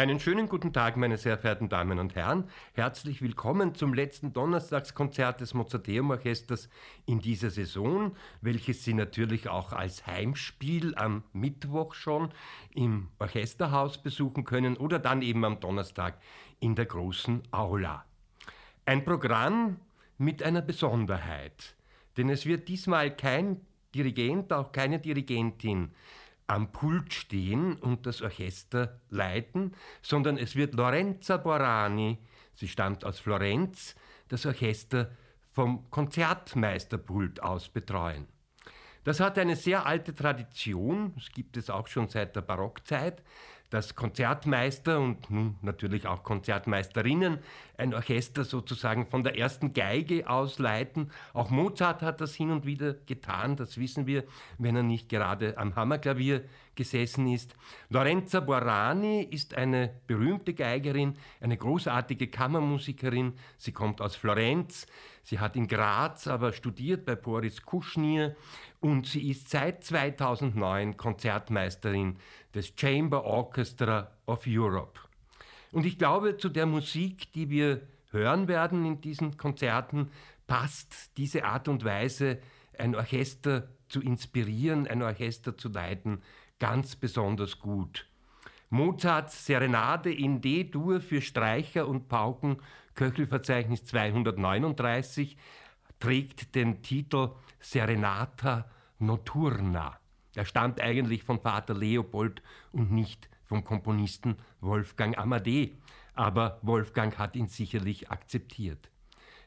Einen schönen guten Tag, meine sehr verehrten Damen und Herren. Herzlich willkommen zum letzten Donnerstagskonzert des Mozarteum Orchesters in dieser Saison, welches Sie natürlich auch als Heimspiel am Mittwoch schon im Orchesterhaus besuchen können oder dann eben am Donnerstag in der großen Aula. Ein Programm mit einer Besonderheit, denn es wird diesmal kein Dirigent, auch keine Dirigentin am Pult stehen und das Orchester leiten, sondern es wird Lorenza Borani, sie stammt aus Florenz, das Orchester vom Konzertmeisterpult aus betreuen. Das hat eine sehr alte Tradition, das gibt es auch schon seit der Barockzeit dass Konzertmeister und nun natürlich auch Konzertmeisterinnen ein Orchester sozusagen von der ersten Geige aus leiten. Auch Mozart hat das hin und wieder getan, das wissen wir, wenn er nicht gerade am Hammerklavier gesessen ist. Lorenza Borani ist eine berühmte Geigerin, eine großartige Kammermusikerin. Sie kommt aus Florenz. Sie hat in Graz aber studiert bei Boris Kuschnir und sie ist seit 2009 Konzertmeisterin des Chamber Orchestra of Europe. Und ich glaube, zu der Musik, die wir hören werden in diesen Konzerten, passt diese Art und Weise, ein Orchester zu inspirieren, ein Orchester zu leiten, ganz besonders gut. Mozarts Serenade in D-Dur für Streicher und Pauken, Köchelverzeichnis 239, trägt den Titel Serenata Nocturna. Er stammt eigentlich von Vater Leopold und nicht vom Komponisten Wolfgang Amadee, aber Wolfgang hat ihn sicherlich akzeptiert.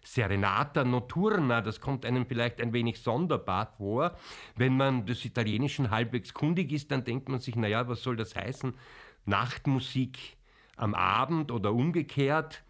Serenata Nocturna, das kommt einem vielleicht ein wenig sonderbar vor. Wenn man des Italienischen halbwegs kundig ist, dann denkt man sich, naja, was soll das heißen? Nachtmusik am Abend oder umgekehrt.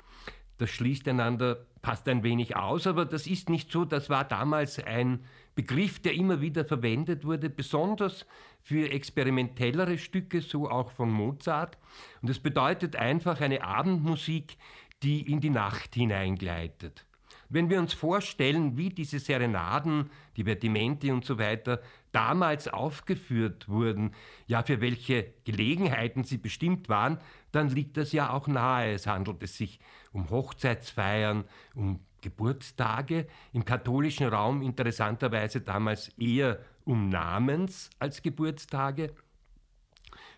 Das schließt einander, passt ein wenig aus, aber das ist nicht so. Das war damals ein Begriff, der immer wieder verwendet wurde, besonders für experimentellere Stücke, so auch von Mozart. Und es bedeutet einfach eine Abendmusik, die in die Nacht hineingleitet. Wenn wir uns vorstellen, wie diese Serenaden, die Vertimente und so weiter damals aufgeführt wurden, ja für welche Gelegenheiten sie bestimmt waren, dann liegt das ja auch nahe. Es handelt es sich um Hochzeitsfeiern, um Geburtstage, im katholischen Raum interessanterweise damals eher um Namens als Geburtstage,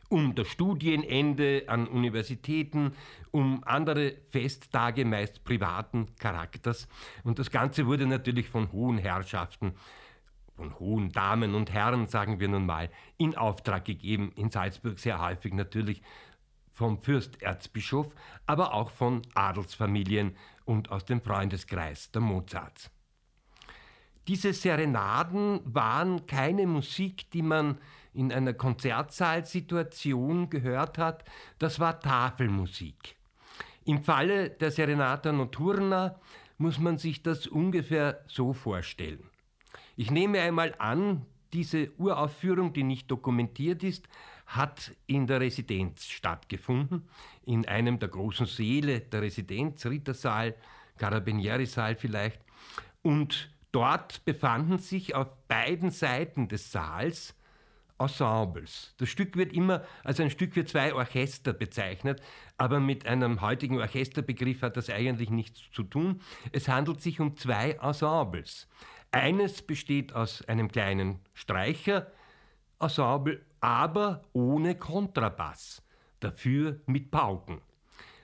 um das Studienende an Universitäten, um andere Festtage meist privaten Charakters. Und das Ganze wurde natürlich von hohen Herrschaften, von hohen Damen und Herren, sagen wir nun mal, in Auftrag gegeben. In Salzburg sehr häufig natürlich vom Fürsterzbischof, aber auch von Adelsfamilien und aus dem Freundeskreis der Mozarts. Diese Serenaden waren keine Musik, die man in einer Konzertsaalsituation gehört hat, das war Tafelmusik. Im Falle der Serenata Nocturna muss man sich das ungefähr so vorstellen. Ich nehme einmal an, diese Uraufführung, die nicht dokumentiert ist, hat in der Residenz stattgefunden, in einem der großen Säle der Residenz, Rittersaal, Carabinieri-Saal vielleicht. Und dort befanden sich auf beiden Seiten des Saals Ensembles. Das Stück wird immer als ein Stück für zwei Orchester bezeichnet, aber mit einem heutigen Orchesterbegriff hat das eigentlich nichts zu tun. Es handelt sich um zwei Ensembles. Eines besteht aus einem kleinen Streicherensemble aber ohne Kontrabass, dafür mit Pauken.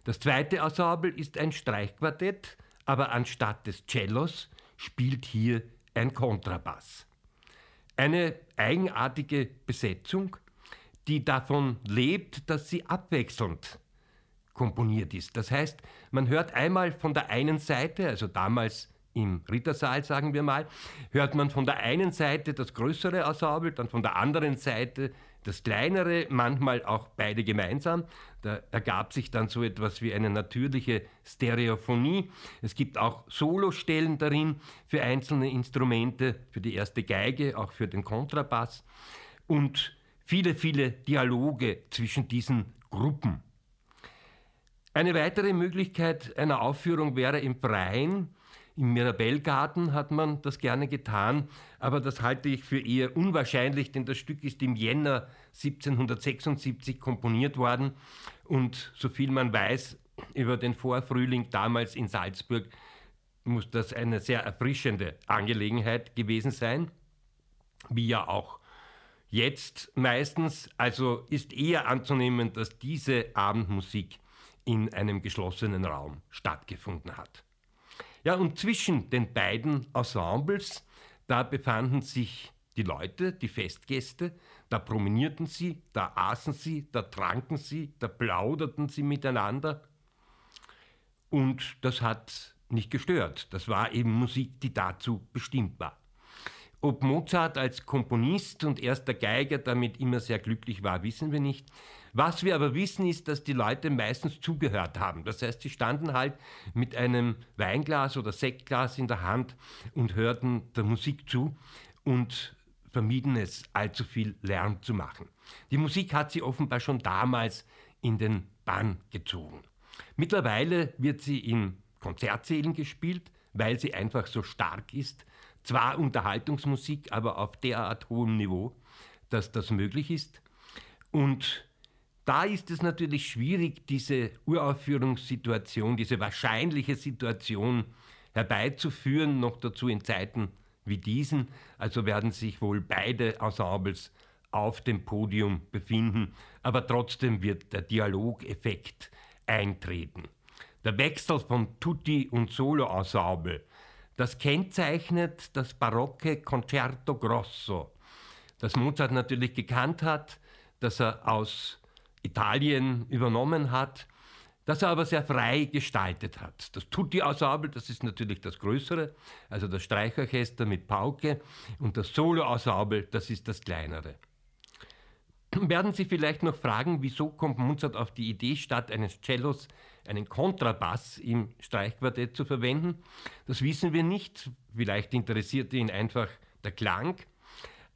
Das zweite Ensemble ist ein Streichquartett, aber anstatt des Cellos spielt hier ein Kontrabass. Eine eigenartige Besetzung, die davon lebt, dass sie abwechselnd komponiert ist. Das heißt, man hört einmal von der einen Seite, also damals im Rittersaal, sagen wir mal, hört man von der einen Seite das größere Ensemble, dann von der anderen Seite das kleinere, manchmal auch beide gemeinsam. Da ergab sich dann so etwas wie eine natürliche Stereophonie. Es gibt auch Solostellen darin für einzelne Instrumente, für die erste Geige, auch für den Kontrabass und viele, viele Dialoge zwischen diesen Gruppen. Eine weitere Möglichkeit einer Aufführung wäre im Freien, Im Mirabellgarten hat man das gerne getan, aber das halte ich für eher unwahrscheinlich, denn das Stück ist im Jänner 1776 komponiert worden und soviel man weiß über den Vorfrühling damals in Salzburg, muss das eine sehr erfrischende Angelegenheit gewesen sein, wie ja auch jetzt meistens. Also ist eher anzunehmen, dass diese Abendmusik in einem geschlossenen Raum stattgefunden hat. Ja, und zwischen den beiden Ensembles, da befanden sich die Leute, die Festgäste, da promenierten sie, da aßen sie, da tranken sie, da plauderten sie miteinander. Und das hat nicht gestört. Das war eben Musik, die dazu bestimmt war. Ob Mozart als Komponist und erster Geiger damit immer sehr glücklich war, wissen wir nicht. Was wir aber wissen, ist, dass die Leute meistens zugehört haben. Das heißt, sie standen halt mit einem Weinglas oder Sektglas in der Hand und hörten der Musik zu und vermieden es, allzu viel Lärm zu machen. Die Musik hat sie offenbar schon damals in den Bann gezogen. Mittlerweile wird sie in Konzertsälen gespielt, weil sie einfach so stark ist. Zwar Unterhaltungsmusik, aber auf derart hohem Niveau, dass das möglich ist. Und da ist es natürlich schwierig, diese Uraufführungssituation, diese wahrscheinliche Situation herbeizuführen, noch dazu in Zeiten wie diesen. Also werden sich wohl beide Ensembles auf dem Podium befinden, aber trotzdem wird der Dialogeffekt eintreten. Der Wechsel von Tutti und Solo-Ensemble, das kennzeichnet das barocke Concerto Grosso, das Mozart natürlich gekannt hat, das er aus Italien übernommen hat, das er aber sehr frei gestaltet hat. Das Tutti-Ensemble, das ist natürlich das Größere, also das Streichorchester mit Pauke, und das Solo-Ensemble, das ist das Kleinere. Werden Sie vielleicht noch fragen, wieso kommt Mozart auf die Idee, statt eines Cellos einen Kontrabass im Streichquartett zu verwenden? Das wissen wir nicht. Vielleicht interessierte ihn einfach der Klang.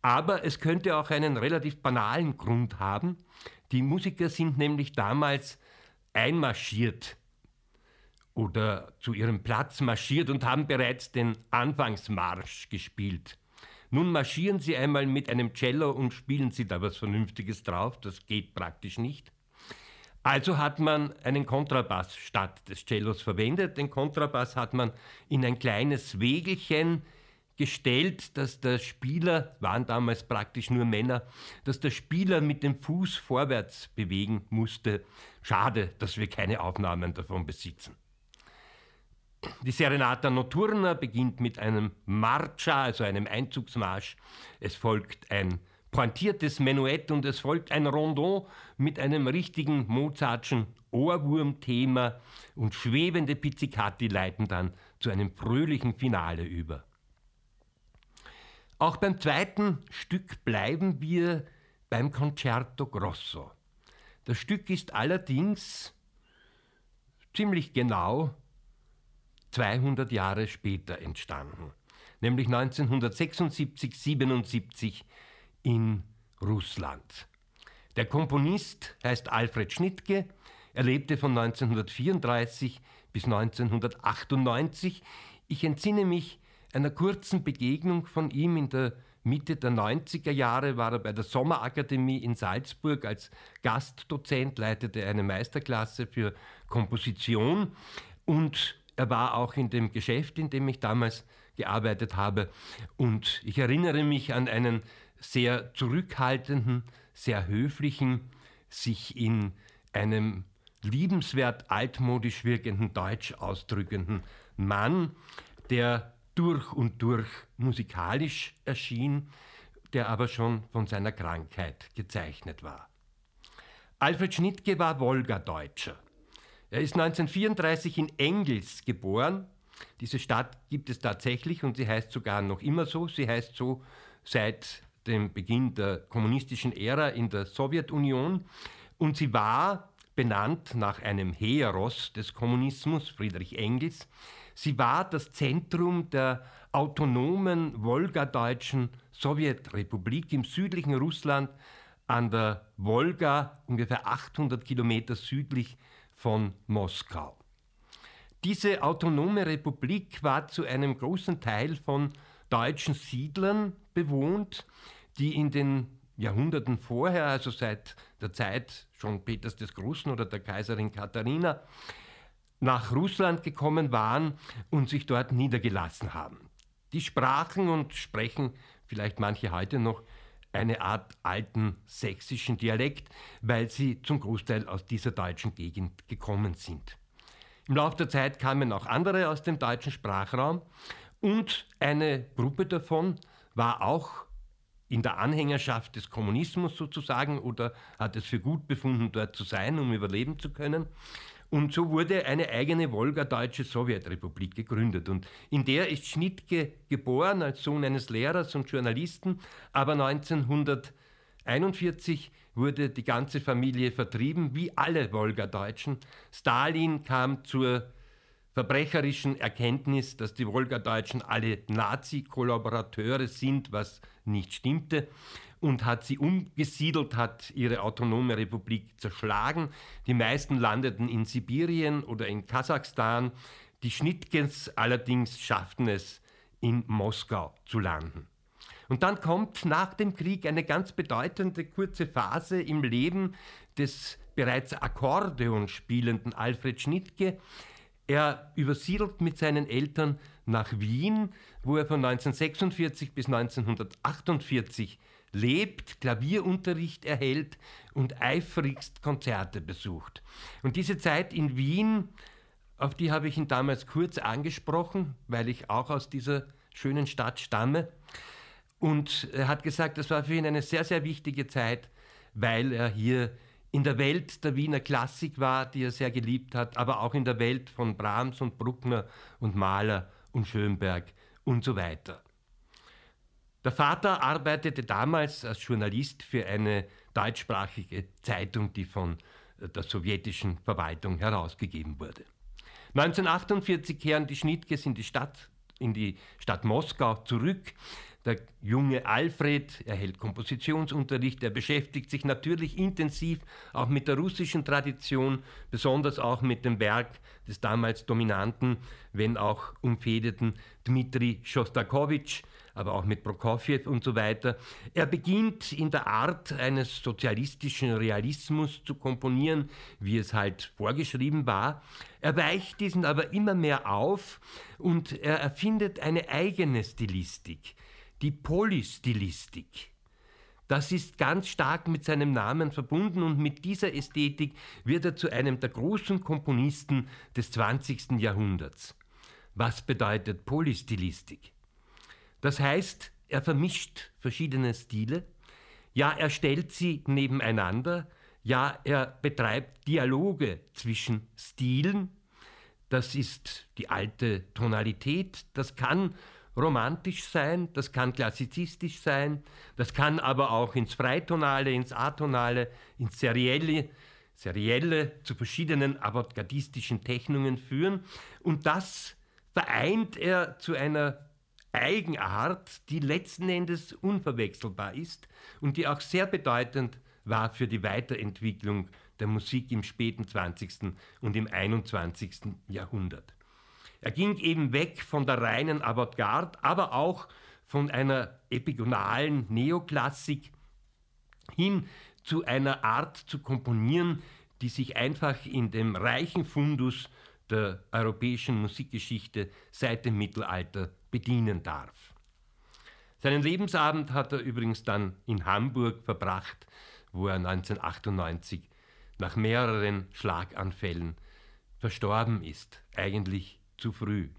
Aber es könnte auch einen relativ banalen Grund haben. Die Musiker sind nämlich damals einmarschiert oder zu ihrem Platz marschiert und haben bereits den Anfangsmarsch gespielt. Nun marschieren Sie einmal mit einem Cello und spielen Sie da was Vernünftiges drauf. Das geht praktisch nicht. Also hat man einen Kontrabass statt des Cellos verwendet. Den Kontrabass hat man in ein kleines Wegelchen gestellt, dass der Spieler, waren damals praktisch nur Männer, dass der Spieler mit dem Fuß vorwärts bewegen musste. Schade, dass wir keine Aufnahmen davon besitzen. Die Serenata Notturna beginnt mit einem Marcia, also einem Einzugsmarsch. Es folgt ein pointiertes Menuett und es folgt ein Rondon mit einem richtigen Mozartschen Ohrwurmthema und schwebende Pizzicati leiten dann zu einem fröhlichen Finale über. Auch beim zweiten Stück bleiben wir beim Concerto Grosso. Das Stück ist allerdings ziemlich genau 200 Jahre später entstanden, nämlich 1976-77 in Russland. Der Komponist heißt Alfred Schnittke. Er lebte von 1934 bis 1998. Ich entsinne mich einer kurzen Begegnung von ihm in der Mitte der 90er Jahre war er bei der Sommerakademie in Salzburg als Gastdozent, leitete eine Meisterklasse für Komposition und er war auch in dem Geschäft, in dem ich damals gearbeitet habe. Und ich erinnere mich an einen sehr zurückhaltenden, sehr höflichen, sich in einem liebenswert altmodisch wirkenden Deutsch ausdrückenden Mann, der durch und durch musikalisch erschien, der aber schon von seiner Krankheit gezeichnet war. Alfred Schnittke war Wolgadeutscher. Er ist 1934 in Engels geboren. Diese Stadt gibt es tatsächlich und sie heißt sogar noch immer so. Sie heißt so seit dem Beginn der kommunistischen Ära in der Sowjetunion. Und sie war benannt nach einem Heros des Kommunismus, Friedrich Engels. Sie war das Zentrum der autonomen wolgadeutschen Sowjetrepublik im südlichen Russland an der Wolga, ungefähr 800 Kilometer südlich von Moskau. Diese autonome Republik war zu einem großen Teil von deutschen Siedlern bewohnt, die in den Jahrhunderten vorher, also seit der Zeit schon Peters des Großen oder der Kaiserin Katharina, nach Russland gekommen waren und sich dort niedergelassen haben. Die sprachen und sprechen vielleicht manche heute noch eine Art alten sächsischen Dialekt, weil sie zum Großteil aus dieser deutschen Gegend gekommen sind. Im Laufe der Zeit kamen auch andere aus dem deutschen Sprachraum und eine Gruppe davon war auch in der Anhängerschaft des Kommunismus sozusagen oder hat es für gut befunden, dort zu sein, um überleben zu können. Und so wurde eine eigene Wolgadeutsche Sowjetrepublik gegründet. Und in der ist Schnittke geboren als Sohn eines Lehrers und Journalisten. Aber 1941 wurde die ganze Familie vertrieben, wie alle Wolgadeutschen. Stalin kam zur verbrecherischen Erkenntnis, dass die Wolgadeutschen alle Nazi-Kollaborateure sind, was nicht stimmte und hat sie umgesiedelt, hat ihre autonome Republik zerschlagen. Die meisten landeten in Sibirien oder in Kasachstan. Die Schnittkens allerdings schafften es, in Moskau zu landen. Und dann kommt nach dem Krieg eine ganz bedeutende kurze Phase im Leben des bereits Akkordeon spielenden Alfred Schnittke. Er übersiedelt mit seinen Eltern nach Wien, wo er von 1946 bis 1948 lebt, Klavierunterricht erhält und eifrigst Konzerte besucht. Und diese Zeit in Wien, auf die habe ich ihn damals kurz angesprochen, weil ich auch aus dieser schönen Stadt stamme. Und er hat gesagt, das war für ihn eine sehr, sehr wichtige Zeit, weil er hier in der Welt der Wiener Klassik war, die er sehr geliebt hat, aber auch in der Welt von Brahms und Bruckner und Mahler und Schönberg und so weiter. Der Vater arbeitete damals als Journalist für eine deutschsprachige Zeitung, die von der sowjetischen Verwaltung herausgegeben wurde. 1948 kehren die Schnittkes in die Stadt, in die Stadt Moskau zurück. Der junge Alfred erhält Kompositionsunterricht, er beschäftigt sich natürlich intensiv auch mit der russischen Tradition, besonders auch mit dem Werk des damals dominanten, wenn auch umfedeten Dmitri Schostakowitsch, aber auch mit Prokofjew und so weiter. Er beginnt in der Art eines sozialistischen Realismus zu komponieren, wie es halt vorgeschrieben war. Er weicht diesen aber immer mehr auf und er erfindet eine eigene Stilistik die Polystilistik. Das ist ganz stark mit seinem Namen verbunden und mit dieser Ästhetik wird er zu einem der großen Komponisten des 20. Jahrhunderts. Was bedeutet Polystilistik? Das heißt, er vermischt verschiedene Stile, ja, er stellt sie nebeneinander, ja, er betreibt Dialoge zwischen Stilen, das ist die alte Tonalität, das kann romantisch sein, das kann klassizistisch sein, das kann aber auch ins Freitonale, ins Atonale, ins Serielle, Serielle zu verschiedenen avantgardistischen Technungen führen. Und das vereint er zu einer Eigenart, die letzten Endes unverwechselbar ist und die auch sehr bedeutend war für die Weiterentwicklung der Musik im späten 20. und im 21. Jahrhundert. Er ging eben weg von der reinen Avantgarde, aber auch von einer epigonalen Neoklassik hin zu einer Art zu komponieren, die sich einfach in dem reichen Fundus der europäischen Musikgeschichte seit dem Mittelalter bedienen darf. Seinen Lebensabend hat er übrigens dann in Hamburg verbracht, wo er 1998 nach mehreren Schlaganfällen verstorben ist, eigentlich zu früh.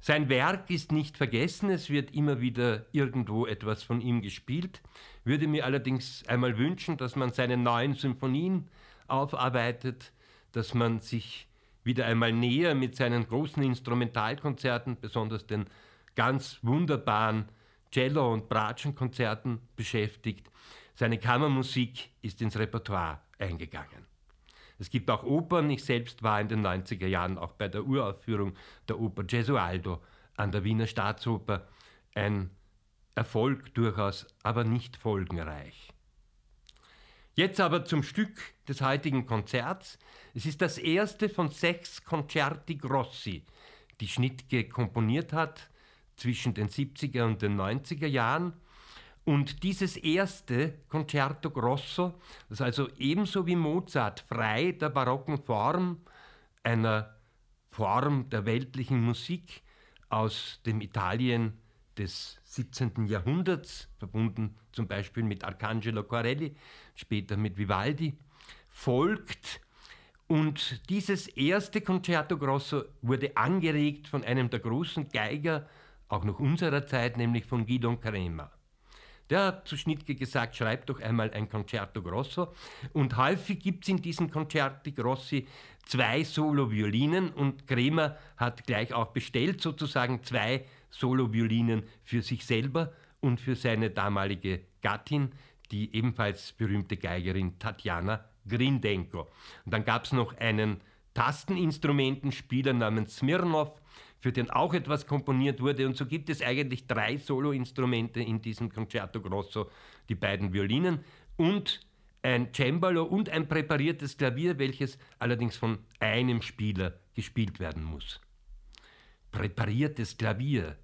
Sein Werk ist nicht vergessen, es wird immer wieder irgendwo etwas von ihm gespielt, würde mir allerdings einmal wünschen, dass man seine neuen Symphonien aufarbeitet, dass man sich wieder einmal näher mit seinen großen Instrumentalkonzerten, besonders den ganz wunderbaren Cello- und Bratschenkonzerten beschäftigt. Seine Kammermusik ist ins Repertoire eingegangen. Es gibt auch Opern. Ich selbst war in den 90er Jahren auch bei der Uraufführung der Oper Gesualdo an der Wiener Staatsoper. Ein Erfolg durchaus, aber nicht folgenreich. Jetzt aber zum Stück des heutigen Konzerts. Es ist das erste von sechs Concerti Grossi, die Schnittke komponiert hat zwischen den 70er und den 90er Jahren. Und dieses erste Concerto Grosso, das also ebenso wie Mozart frei der barocken Form, einer Form der weltlichen Musik aus dem Italien des 17. Jahrhunderts, verbunden zum Beispiel mit Arcangelo Corelli, später mit Vivaldi, folgt. Und dieses erste Concerto Grosso wurde angeregt von einem der großen Geiger, auch noch unserer Zeit, nämlich von Guido Crema. Der hat zu Schnittke gesagt, schreib doch einmal ein Concerto Grosso. Und häufig gibt es in diesen Concerti Grossi zwei Solo-Violinen und Kremer hat gleich auch bestellt, sozusagen zwei Solo-Violinen für sich selber und für seine damalige Gattin, die ebenfalls berühmte Geigerin Tatjana Grindenko. Und dann gab es noch einen Tasteninstrumentenspieler namens Smirnov, für den auch etwas komponiert wurde. Und so gibt es eigentlich drei Soloinstrumente in diesem Concerto Grosso, die beiden Violinen und ein Cembalo und ein präpariertes Klavier, welches allerdings von einem Spieler gespielt werden muss. Präpariertes Klavier,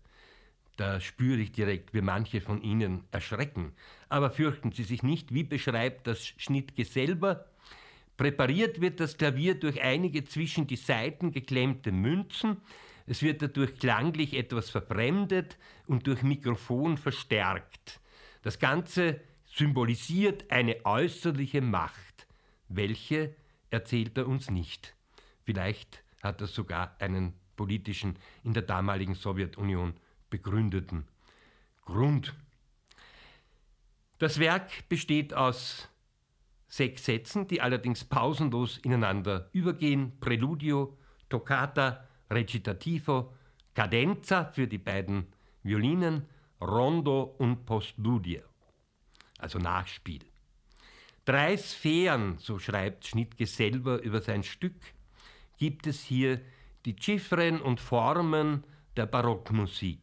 da spüre ich direkt, wie manche von Ihnen erschrecken. Aber fürchten Sie sich nicht, wie beschreibt das Schnittke selber? Präpariert wird das Klavier durch einige zwischen die Saiten geklemmte Münzen, es wird dadurch klanglich etwas verfremdet und durch Mikrofon verstärkt. Das Ganze symbolisiert eine äußerliche Macht. Welche erzählt er uns nicht. Vielleicht hat er sogar einen politischen, in der damaligen Sowjetunion begründeten Grund. Das Werk besteht aus sechs Sätzen, die allerdings pausenlos ineinander übergehen. Präludio, Toccata, Recitativo, Cadenza für die beiden Violinen, Rondo und Postludio, also Nachspiel. Drei Sphären, so schreibt Schnittke selber über sein Stück, gibt es hier die Chiffren und Formen der Barockmusik.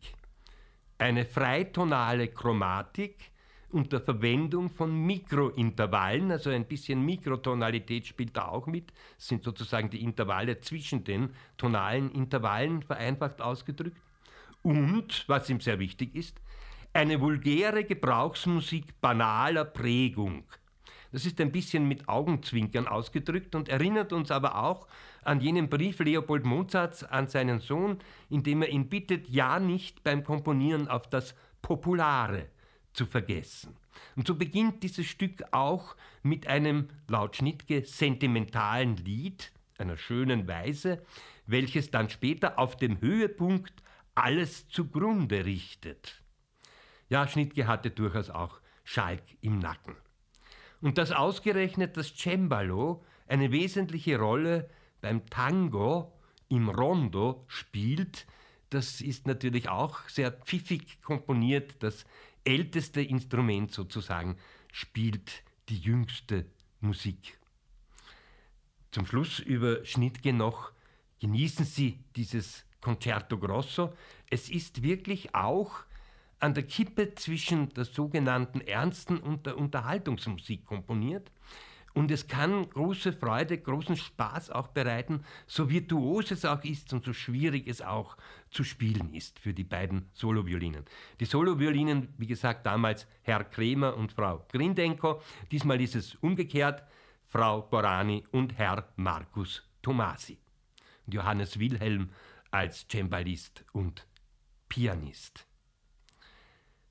Eine freitonale Chromatik, unter Verwendung von Mikrointervallen, also ein bisschen Mikrotonalität spielt da auch mit, sind sozusagen die Intervalle zwischen den tonalen Intervallen vereinfacht ausgedrückt. Und, was ihm sehr wichtig ist, eine vulgäre Gebrauchsmusik banaler Prägung. Das ist ein bisschen mit Augenzwinkern ausgedrückt und erinnert uns aber auch an jenen Brief Leopold Mozarts an seinen Sohn, in dem er ihn bittet, ja nicht beim Komponieren auf das Populare zu vergessen. Und so beginnt dieses Stück auch mit einem laut Schnittke sentimentalen Lied, einer schönen Weise, welches dann später auf dem Höhepunkt alles zugrunde richtet. Ja, Schnittke hatte durchaus auch Schalk im Nacken. Und dass ausgerechnet das Cembalo eine wesentliche Rolle beim Tango im Rondo spielt, das ist natürlich auch sehr pfiffig komponiert. Das älteste Instrument sozusagen spielt die jüngste Musik. Zum Schluss über Schnittke noch, genießen Sie dieses Concerto Grosso. Es ist wirklich auch an der Kippe zwischen der sogenannten ernsten und der Unterhaltungsmusik komponiert. Und es kann große Freude, großen Spaß auch bereiten, so virtuos es auch ist und so schwierig es auch zu spielen ist für die beiden Soloviolinen. Die Soloviolinen, wie gesagt, damals Herr Kremer und Frau Grindenko. Diesmal ist es umgekehrt, Frau Borani und Herr Markus Tomasi. Und Johannes Wilhelm als Cembalist und Pianist.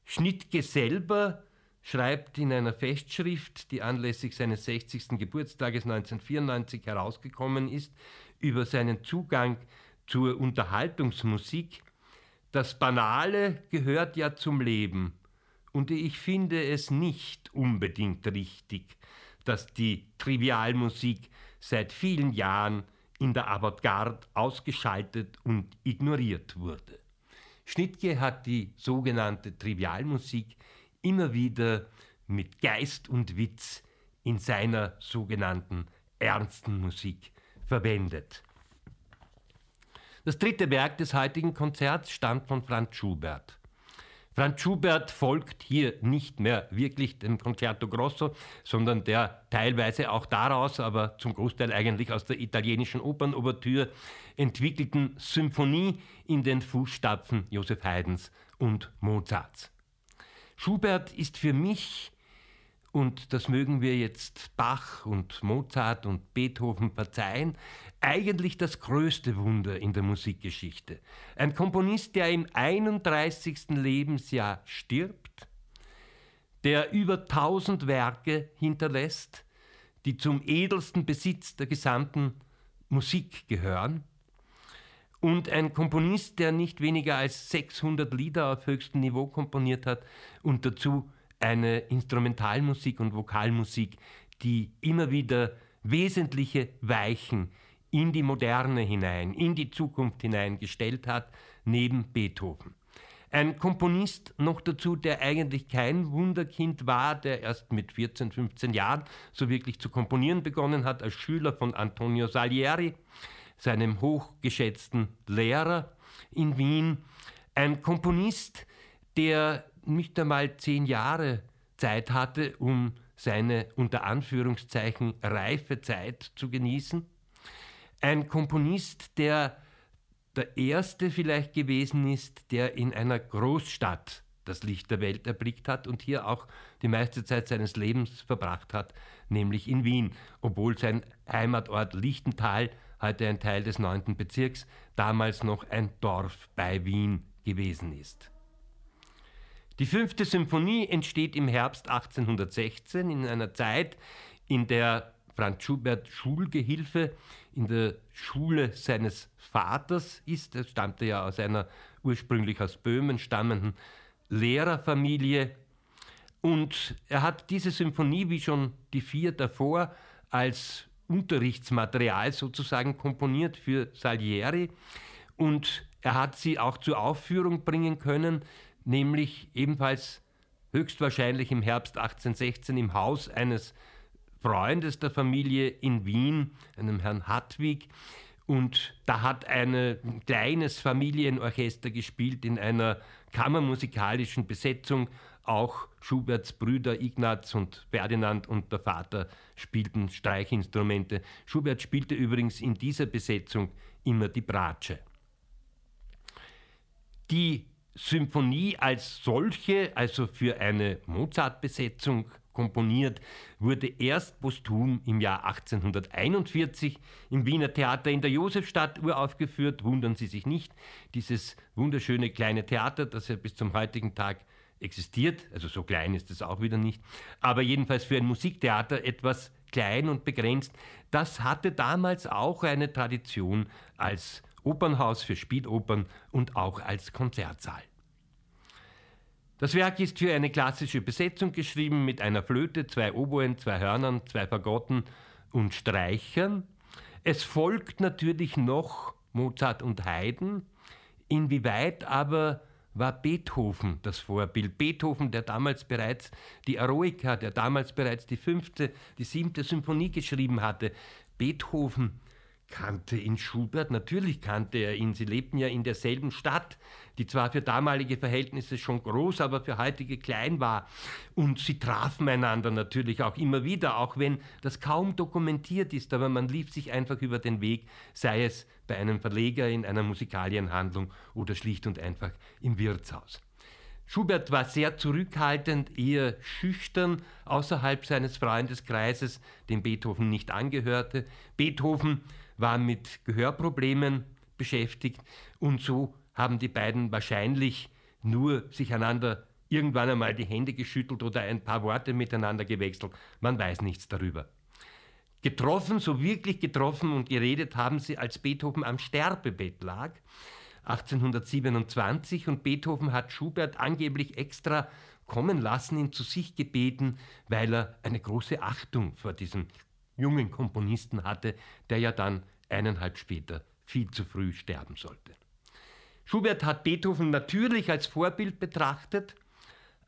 Schnittke selber schreibt in einer Festschrift, die anlässlich seines 60. Geburtstages 1994 herausgekommen ist, über seinen Zugang zur Unterhaltungsmusik, das Banale gehört ja zum Leben und ich finde es nicht unbedingt richtig, dass die Trivialmusik seit vielen Jahren in der Avantgarde ausgeschaltet und ignoriert wurde. Schnittke hat die sogenannte Trivialmusik immer wieder mit Geist und Witz in seiner sogenannten ernsten Musik verwendet. Das dritte Werk des heutigen Konzerts stammt von Franz Schubert. Franz Schubert folgt hier nicht mehr wirklich dem Concerto Grosso, sondern der teilweise auch daraus, aber zum Großteil eigentlich aus der italienischen Opernouvertüre entwickelten Symphonie in den Fußstapfen Joseph Haydns und Mozarts. Schubert ist für mich und das mögen wir jetzt Bach und Mozart und Beethoven verzeihen, eigentlich das größte Wunder in der Musikgeschichte. Ein Komponist, der im 31. Lebensjahr stirbt, der über 1000 Werke hinterlässt, die zum edelsten Besitz der gesamten Musik gehören, und ein Komponist, der nicht weniger als 600 Lieder auf höchstem Niveau komponiert hat und dazu eine Instrumentalmusik und Vokalmusik, die immer wieder wesentliche Weichen in die Moderne hinein, in die Zukunft hinein gestellt hat, neben Beethoven. Ein Komponist noch dazu, der eigentlich kein Wunderkind war, der erst mit 14, 15 Jahren so wirklich zu komponieren begonnen hat, als Schüler von Antonio Salieri, seinem hochgeschätzten Lehrer in Wien. Ein Komponist, der nicht einmal zehn Jahre Zeit hatte, um seine unter Anführungszeichen reife Zeit zu genießen. Ein Komponist, der der erste vielleicht gewesen ist, der in einer Großstadt das Licht der Welt erblickt hat und hier auch die meiste Zeit seines Lebens verbracht hat, nämlich in Wien, obwohl sein Heimatort Lichtental, heute ein Teil des 9. Bezirks, damals noch ein Dorf bei Wien gewesen ist. Die fünfte Symphonie entsteht im Herbst 1816 in einer Zeit, in der Franz Schubert Schulgehilfe in der Schule seines Vaters ist. Er stammte ja aus einer ursprünglich aus Böhmen stammenden Lehrerfamilie. Und er hat diese Symphonie, wie schon die vier davor, als Unterrichtsmaterial sozusagen komponiert für Salieri. Und er hat sie auch zur Aufführung bringen können nämlich ebenfalls höchstwahrscheinlich im Herbst 1816 im Haus eines Freundes der Familie in Wien, einem Herrn Hartwig. Und da hat ein kleines Familienorchester gespielt in einer kammermusikalischen Besetzung. Auch Schuberts Brüder Ignaz und Ferdinand und der Vater spielten Streichinstrumente. Schubert spielte übrigens in dieser Besetzung immer die Bratsche. Die Symphonie als solche, also für eine Mozart-Besetzung komponiert, wurde erst posthum im Jahr 1841 im Wiener Theater in der Josefstadt uraufgeführt. Wundern Sie sich nicht, dieses wunderschöne kleine Theater, das ja bis zum heutigen Tag existiert, also so klein ist es auch wieder nicht, aber jedenfalls für ein Musiktheater etwas klein und begrenzt, das hatte damals auch eine Tradition als Opernhaus für Spielopern und auch als Konzertsaal. Das Werk ist für eine klassische Besetzung geschrieben mit einer Flöte, zwei Oboen, zwei Hörnern, zwei Fagotten und Streichern. Es folgt natürlich noch Mozart und Haydn. Inwieweit aber war Beethoven das Vorbild. Beethoven, der damals bereits die Eroica, der damals bereits die fünfte, die siebte Symphonie geschrieben hatte. Beethoven kannte ihn Schubert, natürlich kannte er ihn. Sie lebten ja in derselben Stadt, die zwar für damalige Verhältnisse schon groß, aber für heutige klein war. Und sie trafen einander natürlich auch immer wieder, auch wenn das kaum dokumentiert ist, aber man lief sich einfach über den Weg, sei es bei einem Verleger in einer Musikalienhandlung oder schlicht und einfach im Wirtshaus. Schubert war sehr zurückhaltend, eher schüchtern außerhalb seines Freundeskreises, dem Beethoven nicht angehörte. Beethoven war mit Gehörproblemen beschäftigt und so haben die beiden wahrscheinlich nur sich einander irgendwann einmal die Hände geschüttelt oder ein paar Worte miteinander gewechselt. Man weiß nichts darüber. Getroffen, so wirklich getroffen und geredet haben sie, als Beethoven am Sterbebett lag, 1827, und Beethoven hat Schubert angeblich extra kommen lassen, ihn zu sich gebeten, weil er eine große Achtung vor diesem jungen Komponisten hatte, der ja dann eineinhalb später viel zu früh sterben sollte. Schubert hat Beethoven natürlich als Vorbild betrachtet,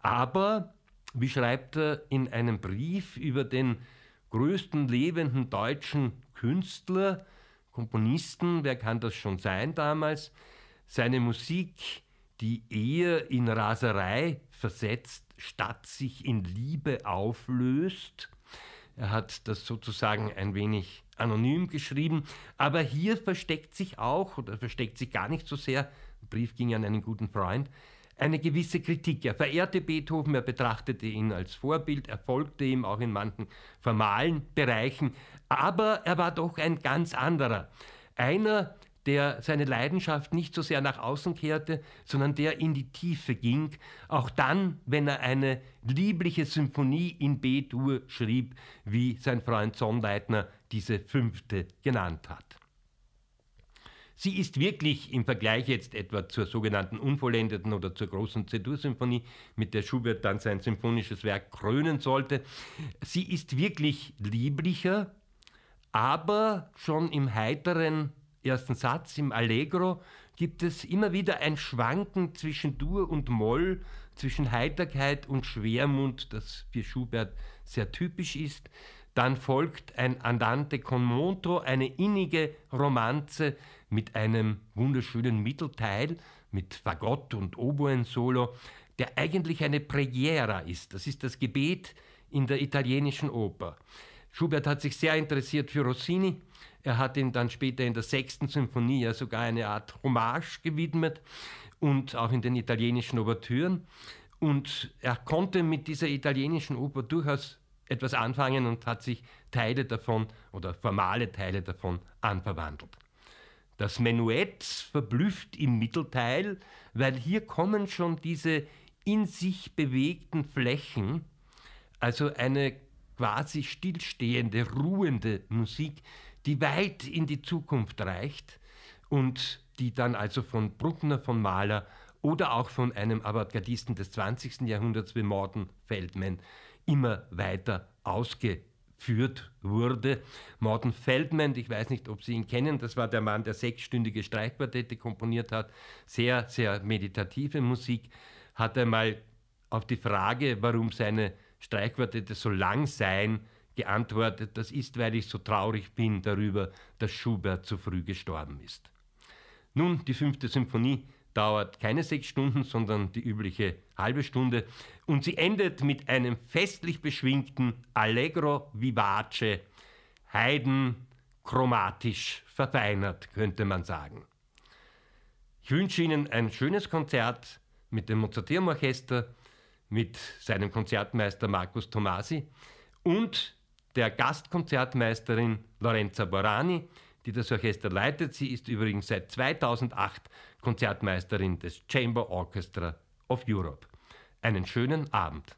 aber, wie schreibt er in einem Brief über den größten lebenden deutschen Künstler, Komponisten, wer kann das schon sein damals, seine Musik die Ehe in Raserei versetzt, statt sich in Liebe auflöst. Er hat das sozusagen ein wenig anonym geschrieben, aber hier versteckt sich auch, oder versteckt sich gar nicht so sehr, der Brief ging an einen guten Freund, eine gewisse Kritik. Er verehrte Beethoven, er betrachtete ihn als Vorbild, er folgte ihm auch in manchen formalen Bereichen, aber er war doch ein ganz anderer. Einer, der seine Leidenschaft nicht so sehr nach außen kehrte, sondern der in die Tiefe ging, auch dann, wenn er eine liebliche Symphonie in B-Dur schrieb, wie sein Freund Sonnleitner diese fünfte genannt hat. Sie ist wirklich im Vergleich jetzt etwa zur sogenannten Unvollendeten oder zur großen C-Dur-Symphonie, mit der Schubert dann sein symphonisches Werk krönen sollte, sie ist wirklich lieblicher, aber schon im heiteren ersten Satz, im Allegro, gibt es immer wieder ein Schwanken zwischen Dur und Moll, zwischen Heiterkeit und Schwermut, das für Schubert sehr typisch ist. Dann folgt ein Andante con montro, eine innige Romanze mit einem wunderschönen Mittelteil, mit Fagott und Oboen-Solo, der eigentlich eine Preghiera ist. Das ist das Gebet in der italienischen Oper. Schubert hat sich sehr interessiert für Rossini. Er hat ihn dann später in der sechsten Symphonie ja sogar eine Art Hommage gewidmet und auch in den italienischen Ouvertüren. Und er konnte mit dieser italienischen Oper durchaus etwas anfangen und hat sich Teile davon oder formale Teile davon anverwandelt. Das Menuett verblüfft im Mittelteil, weil hier kommen schon diese in sich bewegten Flächen, also eine quasi stillstehende, ruhende Musik, die weit in die Zukunft reicht und die dann also von Bruckner, von Mahler oder auch von einem Avantgardisten des 20. Jahrhunderts wie Morton Feldman immer weiter ausgeführt wurde. Morton Feldman, ich weiß nicht, ob Sie ihn kennen, das war der Mann, der sechsstündige Streichquartette komponiert hat, sehr, sehr meditative Musik, hat einmal auf die Frage, warum seine Streichquartette so lang seien, geantwortet, das ist, weil ich so traurig bin darüber, dass Schubert zu früh gestorben ist. Nun, die fünfte Symphonie dauert keine sechs Stunden, sondern die übliche halbe Stunde und sie endet mit einem festlich beschwingten Allegro vivace, Haydn chromatisch verfeinert, könnte man sagen. Ich wünsche Ihnen ein schönes Konzert mit dem Mozarteum Orchester, mit seinem Konzertmeister Markus Tomasi und der Gastkonzertmeisterin Lorenza Borani, die das Orchester leitet. Sie ist übrigens seit 2008 Konzertmeisterin des Chamber Orchestra of Europe. Einen schönen Abend.